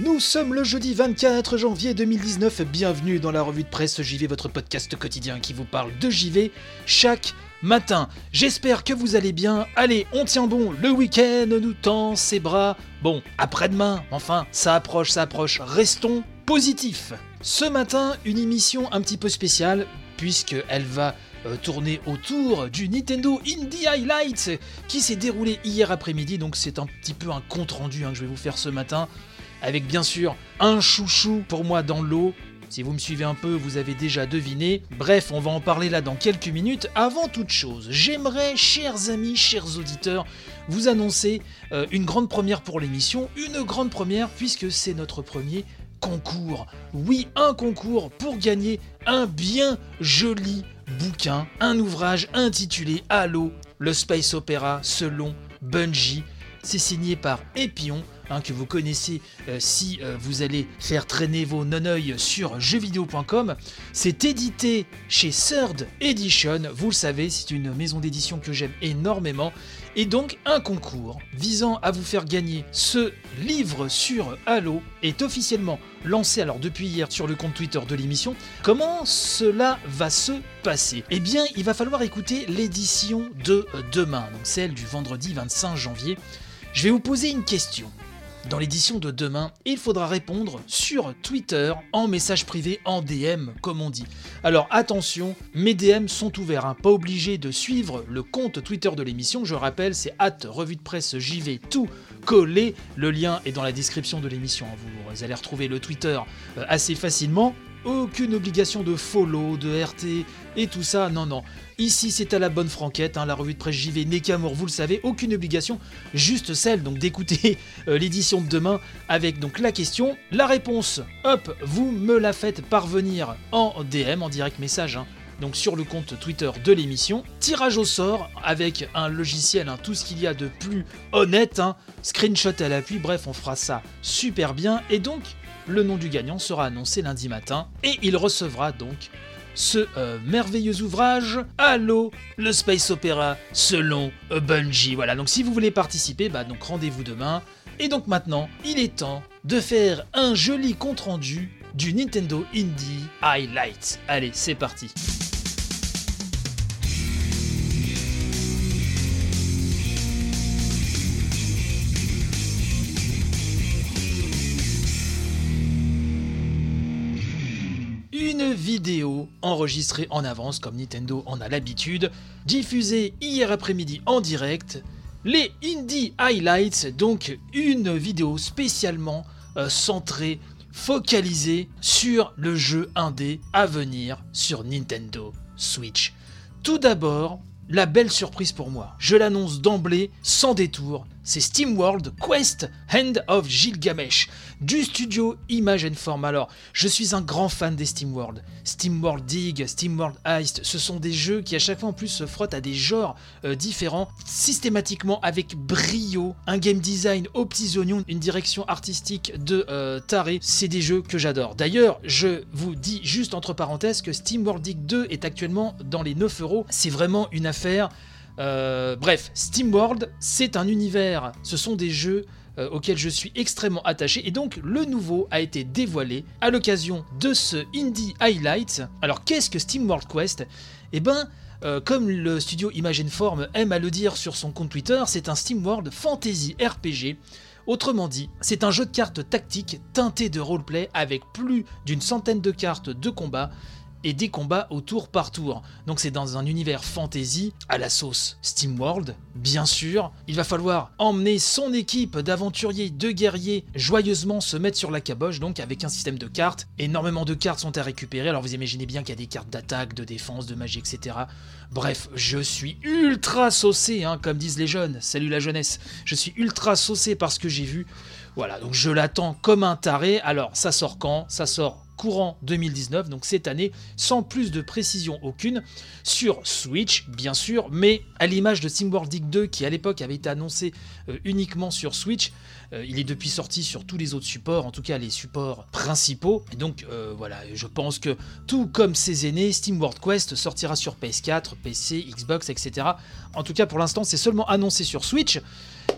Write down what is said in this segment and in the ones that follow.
Nous sommes le jeudi 24 janvier 2019, bienvenue dans la revue de presse JV, votre podcast quotidien qui vous parle de JV chaque matin. J'espère que vous allez bien. Allez, on tient bon, le week-end nous tend ses bras. Bon, après-demain, enfin, ça approche, ça approche, restons positifs. Ce matin, une émission un petit peu spéciale, puisqu'elle va euh, tourner autour du Nintendo Indie Highlights qui s'est déroulé hier après-midi, donc c'est un petit peu un compte-rendu hein, que je vais vous faire ce matin avec bien sûr un chouchou pour moi dans l'eau. Si vous me suivez un peu, vous avez déjà deviné. Bref, on va en parler là dans quelques minutes. Avant toute chose, j'aimerais, chers amis, chers auditeurs, vous annoncer euh, une grande première pour l'émission. Une grande première puisque c'est notre premier concours. Oui, un concours pour gagner un bien joli bouquin, un ouvrage intitulé Halo, le Space Opera selon Bungie. C'est signé par Epion, hein, que vous connaissez euh, si euh, vous allez faire traîner vos non-oeils sur jeuxvideo.com. C'est édité chez Third Edition, vous le savez, c'est une maison d'édition que j'aime énormément. Et donc un concours visant à vous faire gagner ce livre sur Halo est officiellement lancé alors depuis hier sur le compte Twitter de l'émission. Comment cela va se passer? Eh bien, il va falloir écouter l'édition de demain, donc celle du vendredi 25 janvier. Je vais vous poser une question. Dans l'édition de demain, il faudra répondre sur Twitter en message privé, en DM, comme on dit. Alors attention, mes DM sont ouverts, hein, pas obligé de suivre le compte Twitter de l'émission. Je rappelle, c'est at revue de presse JV tout collé. Le lien est dans la description de l'émission. hein. Vous allez retrouver le Twitter euh, assez facilement. Aucune obligation de follow, de RT et tout ça, non, non. Ici, c'est à la bonne franquette, hein, la revue de presse JV qu'amour, vous le savez, aucune obligation, juste celle donc d'écouter euh, l'édition de demain avec donc la question, la réponse, hop, vous me la faites parvenir en DM, en direct message, hein, donc sur le compte Twitter de l'émission. Tirage au sort avec un logiciel, hein, tout ce qu'il y a de plus honnête, screenshot à l'appui, bref, on fera ça super bien. Et donc, le nom du gagnant sera annoncé lundi matin et il recevra donc ce euh, merveilleux ouvrage Halo, le Space Opera selon Bungie. Voilà, donc si vous voulez participer, bah donc rendez-vous demain. Et donc maintenant, il est temps de faire un joli compte rendu du Nintendo Indie Highlights. Allez, c'est parti. Vidéo enregistrée en avance comme Nintendo en a l'habitude, diffusée hier après-midi en direct, les Indie Highlights, donc une vidéo spécialement euh, centrée, focalisée sur le jeu indé à venir sur Nintendo Switch. Tout d'abord, la belle surprise pour moi, je l'annonce d'emblée, sans détour, c'est SteamWorld Quest Hand of Gilgamesh du studio Image and Form. Alors, je suis un grand fan des SteamWorld. SteamWorld Dig, SteamWorld Heist, ce sont des jeux qui à chaque fois en plus se frottent à des genres euh, différents, systématiquement avec brio, un game design aux petits oignons, une direction artistique de euh, taré. C'est des jeux que j'adore. D'ailleurs, je vous dis juste entre parenthèses que SteamWorld Dig 2 est actuellement dans les 9 euros. C'est vraiment une affaire. Euh, bref, SteamWorld, c'est un univers, ce sont des jeux euh, auxquels je suis extrêmement attaché et donc le nouveau a été dévoilé à l'occasion de ce Indie Highlights. Alors qu'est-ce que SteamWorld Quest? Eh ben, euh, comme le studio Image Form aime à le dire sur son compte Twitter, c'est un SteamWorld Fantasy RPG. Autrement dit, c'est un jeu de cartes tactique teinté de roleplay avec plus d'une centaine de cartes de combat et des combats au tour par tour. Donc c'est dans un univers fantasy à la sauce SteamWorld, bien sûr. Il va falloir emmener son équipe d'aventuriers, de guerriers, joyeusement se mettre sur la caboche, donc avec un système de cartes. Énormément de cartes sont à récupérer, alors vous imaginez bien qu'il y a des cartes d'attaque, de défense, de magie, etc. Bref, je suis ultra saucé, hein, comme disent les jeunes. Salut la jeunesse. Je suis ultra saucé par ce que j'ai vu. Voilà, donc je l'attends comme un taré. Alors, ça sort quand? Ça sort courant 2019, donc cette année, sans plus de précision aucune, sur Switch, bien sûr, mais à l'image de SimWorld Dig 2, qui à l'époque avait été annoncé euh, uniquement sur Switch, euh, il est depuis sorti sur tous les autres supports, en tout cas les supports principaux. Et donc euh, voilà, je pense que tout comme ses aînés, SteamWorld Quest sortira sur PS4, PC, Xbox, etc. En tout cas pour l'instant c'est seulement annoncé sur Switch.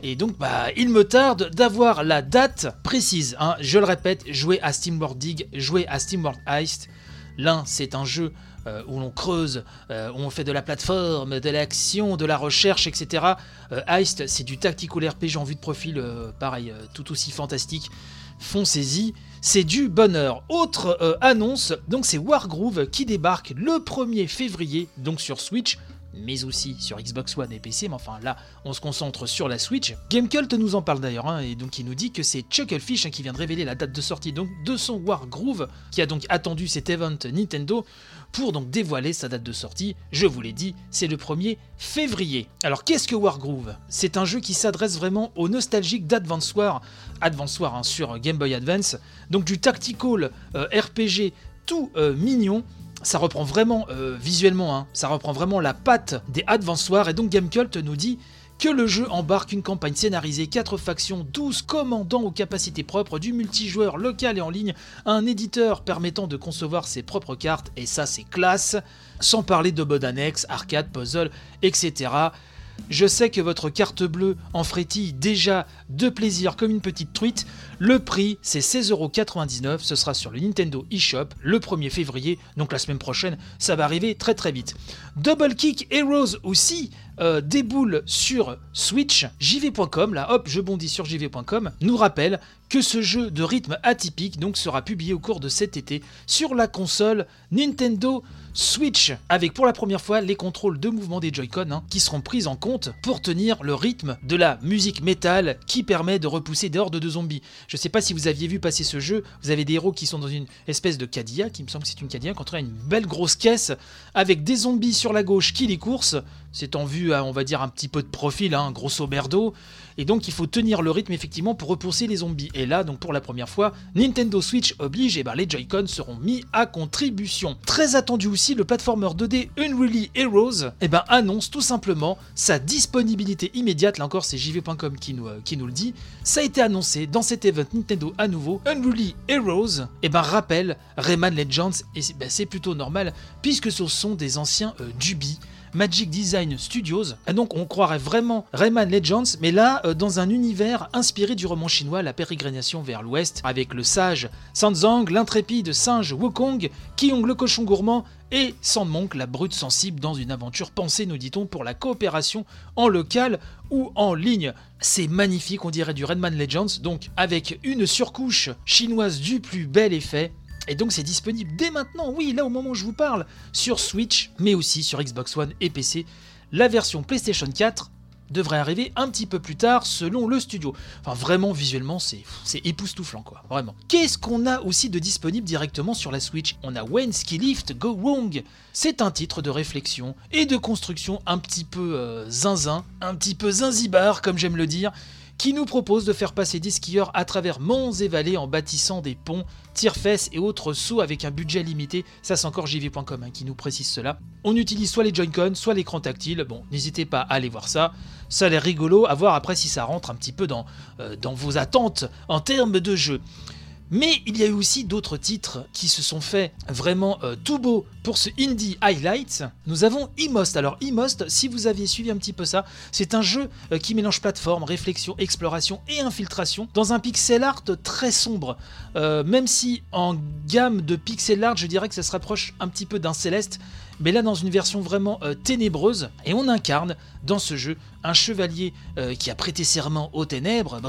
Et donc, bah, il me tarde d'avoir la date précise. hein. Je le répète, jouer à SteamWorld Dig, jouer à SteamWorld Heist. L'un, c'est un jeu euh, où l'on creuse, euh, où on fait de la plateforme, de l'action, de la recherche, etc. Euh, Heist, c'est du tactical RPG en vue de profil, pareil, tout aussi fantastique. Foncez-y, c'est du bonheur. Autre annonce, donc c'est Wargroove qui débarque le 1er février, donc sur Switch mais aussi sur Xbox One et PC, mais enfin là, on se concentre sur la Switch. Gamecult nous en parle d'ailleurs, hein, et donc il nous dit que c'est Chucklefish hein, qui vient de révéler la date de sortie donc, de son Wargroove, qui a donc attendu cet event Nintendo pour donc dévoiler sa date de sortie. Je vous l'ai dit, c'est le 1er février. Alors qu'est-ce que Wargroove C'est un jeu qui s'adresse vraiment aux nostalgiques d'Advance War, Advance War hein, sur Game Boy Advance, donc du tactical euh, RPG tout euh, mignon ça reprend vraiment euh, visuellement, hein, ça reprend vraiment la patte des Advance Wars et donc Gamecult nous dit que le jeu embarque une campagne scénarisée, 4 factions, 12 commandants aux capacités propres, du multijoueur local et en ligne, un éditeur permettant de concevoir ses propres cartes, et ça c'est classe, sans parler de mode annexe, arcade, puzzle, etc. Je sais que votre carte bleue en frétille déjà de plaisir comme une petite truite. Le prix, c'est 16,99€. Ce sera sur le Nintendo eShop le 1er février. Donc la semaine prochaine, ça va arriver très très vite. Double Kick Heroes aussi euh, déboule sur Switch. JV.com, là hop, je bondis sur JV.com, nous rappelle que ce jeu de rythme atypique donc sera publié au cours de cet été sur la console Nintendo Switch, avec pour la première fois les contrôles de mouvement des Joy-Con hein, qui seront pris en compte pour tenir le rythme de la musique métal qui permet de repousser des hordes de zombies. Je sais pas si vous aviez vu passer ce jeu, vous avez des héros qui sont dans une espèce de Cadillac, il me semble que c'est une Cadillac, contre une belle grosse caisse avec des zombies sur la gauche qui les coursent. C'est en vue à, on va dire, un petit peu de profil, hein, grosso merdo. Et donc il faut tenir le rythme effectivement pour repousser les zombies. Et là, donc pour la première fois, Nintendo Switch oblige, et ben les Joy-Con seront mis à contribution. Très attendu aussi, le platformer 2D Unreally Heroes et ben, annonce tout simplement sa disponibilité immédiate. Là encore, c'est JV.com qui nous, euh, qui nous le dit. Ça a été annoncé dans cet event Nintendo à nouveau. Unreally Heroes et ben, rappelle Rayman Legends, et ben, c'est plutôt normal, puisque ce sont des anciens euh. Magic Design Studios. Et donc on croirait vraiment Rayman Legends, mais là euh, dans un univers inspiré du roman chinois La pérégrination vers l'ouest, avec le sage Sanzang, l'intrépide singe Wukong, Qiong le cochon gourmand et Sandmonk, la brute sensible dans une aventure pensée, nous dit-on, pour la coopération en local ou en ligne. C'est magnifique, on dirait du Rayman Legends, donc avec une surcouche chinoise du plus bel effet. Et donc c'est disponible dès maintenant, oui, là au moment où je vous parle, sur Switch, mais aussi sur Xbox One et PC. La version PlayStation 4 devrait arriver un petit peu plus tard selon le studio. Enfin vraiment visuellement c'est époustouflant quoi, vraiment. Qu'est-ce qu'on a aussi de disponible directement sur la Switch? On a When Ski Lift Go Wrong. C'est un titre de réflexion et de construction un petit peu euh, zinzin, un petit peu zinzibar comme j'aime le dire qui nous propose de faire passer des skieurs à travers monts et vallées en bâtissant des ponts, tire-fesses et autres sauts avec un budget limité. Ça, c'est encore JV.com hein, qui nous précise cela. On utilise soit les Joy-Con, soit l'écran tactile. Bon, n'hésitez pas à aller voir ça. Ça a l'air rigolo, à voir après si ça rentre un petit peu dans, euh, dans vos attentes en termes de jeu. Mais il y a eu aussi d'autres titres qui se sont faits vraiment euh, tout beau pour ce Indie Highlights. Nous avons Emost. Alors Emost, si vous aviez suivi un petit peu ça, c'est un jeu euh, qui mélange plateforme, réflexion, exploration et infiltration dans un pixel art très sombre. Euh, même si en gamme de pixel art, je dirais que ça se rapproche un petit peu d'un Céleste, mais là dans une version vraiment ténébreuse. Et on incarne dans ce jeu un chevalier qui a prêté serment aux ténèbres.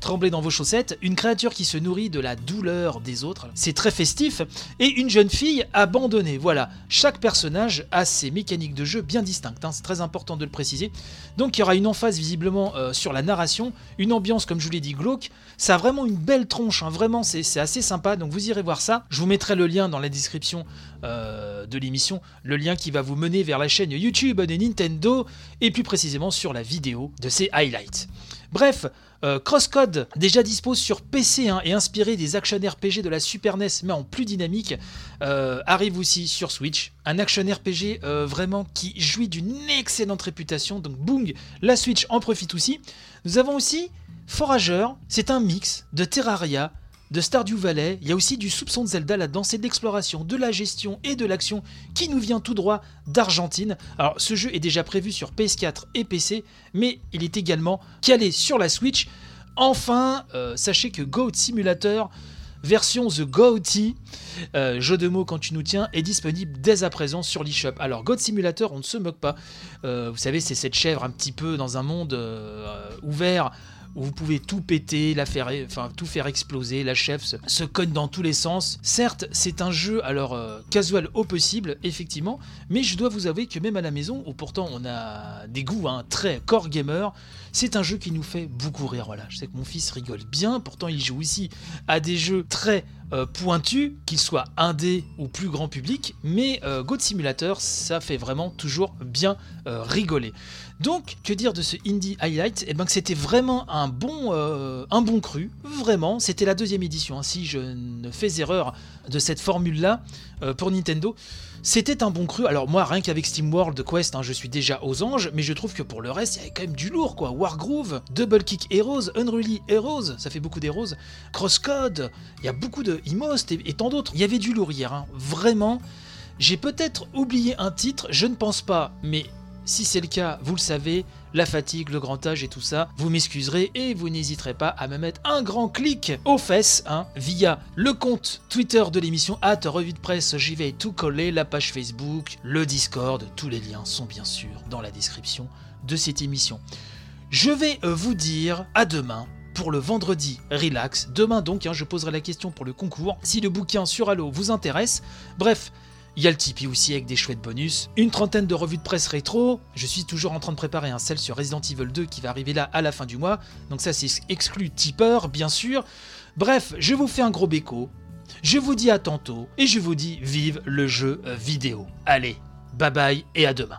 Tremblez dans vos chaussettes, une créature qui se nourrit de la douleur des autres, c'est très festif, et une jeune fille abandonnée. Voilà, chaque personnage a ses mécaniques de jeu bien distinctes, hein, c'est très important de le préciser. Donc il y aura une emphase visiblement euh, sur la narration, une ambiance comme je vous l'ai dit glauque, ça a vraiment une belle tronche, hein, vraiment c'est assez sympa, donc vous irez voir ça. Je vous mettrai le lien dans la description euh, de l'émission, le lien qui va vous mener vers la chaîne YouTube de Nintendo, et plus précisément sur la vidéo de ces highlights. Bref, euh, Crosscode, déjà dispose sur PC hein, et inspiré des action RPG de la Super NES, mais en plus dynamique, euh, arrive aussi sur Switch. Un action RPG euh, vraiment qui jouit d'une excellente réputation, donc boom, la Switch en profite aussi. Nous avons aussi Forager, c'est un mix de Terraria, de Stardew Valley, il y a aussi du soupçon de Zelda là-dedans, c'est de l'exploration, de la gestion et de l'action qui nous vient tout droit d'Argentine. Alors ce jeu est déjà prévu sur PS4 et PC, mais il est également calé sur la Switch. Enfin, euh, sachez que Goat Simulator version The Goatee, euh, jeu de mots quand tu nous tiens, est disponible dès à présent sur l'eShop. Alors Goat Simulator, on ne se moque pas. Euh, vous savez, c'est cette chèvre un petit peu dans un monde ouvert où vous pouvez tout péter, tout faire exploser, la chef se, se cogne dans tous les sens. Certes, c'est un jeu alors euh, casual au possible, effectivement, mais je dois vous avouer que même à la maison, où pourtant on a des goûts hein, très core gamer, c'est un jeu qui nous fait beaucoup rire. Voilà, je sais que mon fils rigole bien, pourtant il joue ici à des jeux très euh, pointus, qu'ils soient indé ou plus grand public, mais euh, Goat Simulator, ça fait vraiment toujours bien euh, rigoler. Donc, que dire de ce Indie Highlight? Eh bien que c'était vraiment un bon, euh, un bon cru, vraiment. C'était la deuxième édition, hein, si je ne fais erreur de cette formule-là euh, pour Nintendo. C'était un bon cru. Alors moi, rien qu'avec SteamWorld Quest, hein, je suis déjà aux anges, mais je trouve que pour le reste, il y avait quand même du lourd, quoi. Wargroove, Double Kick Heroes, Unruly Heroes, ça fait beaucoup d'Heroes, Crosscode, il y a beaucoup de Imost et, et tant d'autres. Il y avait du lourd hier, hein. vraiment. J'ai peut-être oublié un titre, je ne pense pas, mais si c'est le cas, vous le savez, la fatigue, le grand âge et tout ça, vous m'excuserez et vous n'hésiterez pas à me mettre un grand clic aux fesses hein, via le compte Twitter de l'émission at revue de. J'y vais tout coller, la page Facebook, le Discord, tous les liens sont bien sûr dans la description de cette émission. Je vais euh, vous dire à demain pour le vendredi relax. Demain donc, hein, je poserai la question pour le concours si le bouquin sur Halo vous intéresse. Bref, il y a le Tipeee aussi avec des chouettes bonus. Une trentaine de revues de presse rétro. Je suis toujours en train de préparer un sel sur Resident Evil 2 qui va arriver là à la fin du mois. Donc ça c'est exclu tipeur bien sûr. Bref, je vous fais un gros béco. Je vous dis à tantôt et je vous dis vive le jeu euh, vidéo. Allez, bye bye et à demain.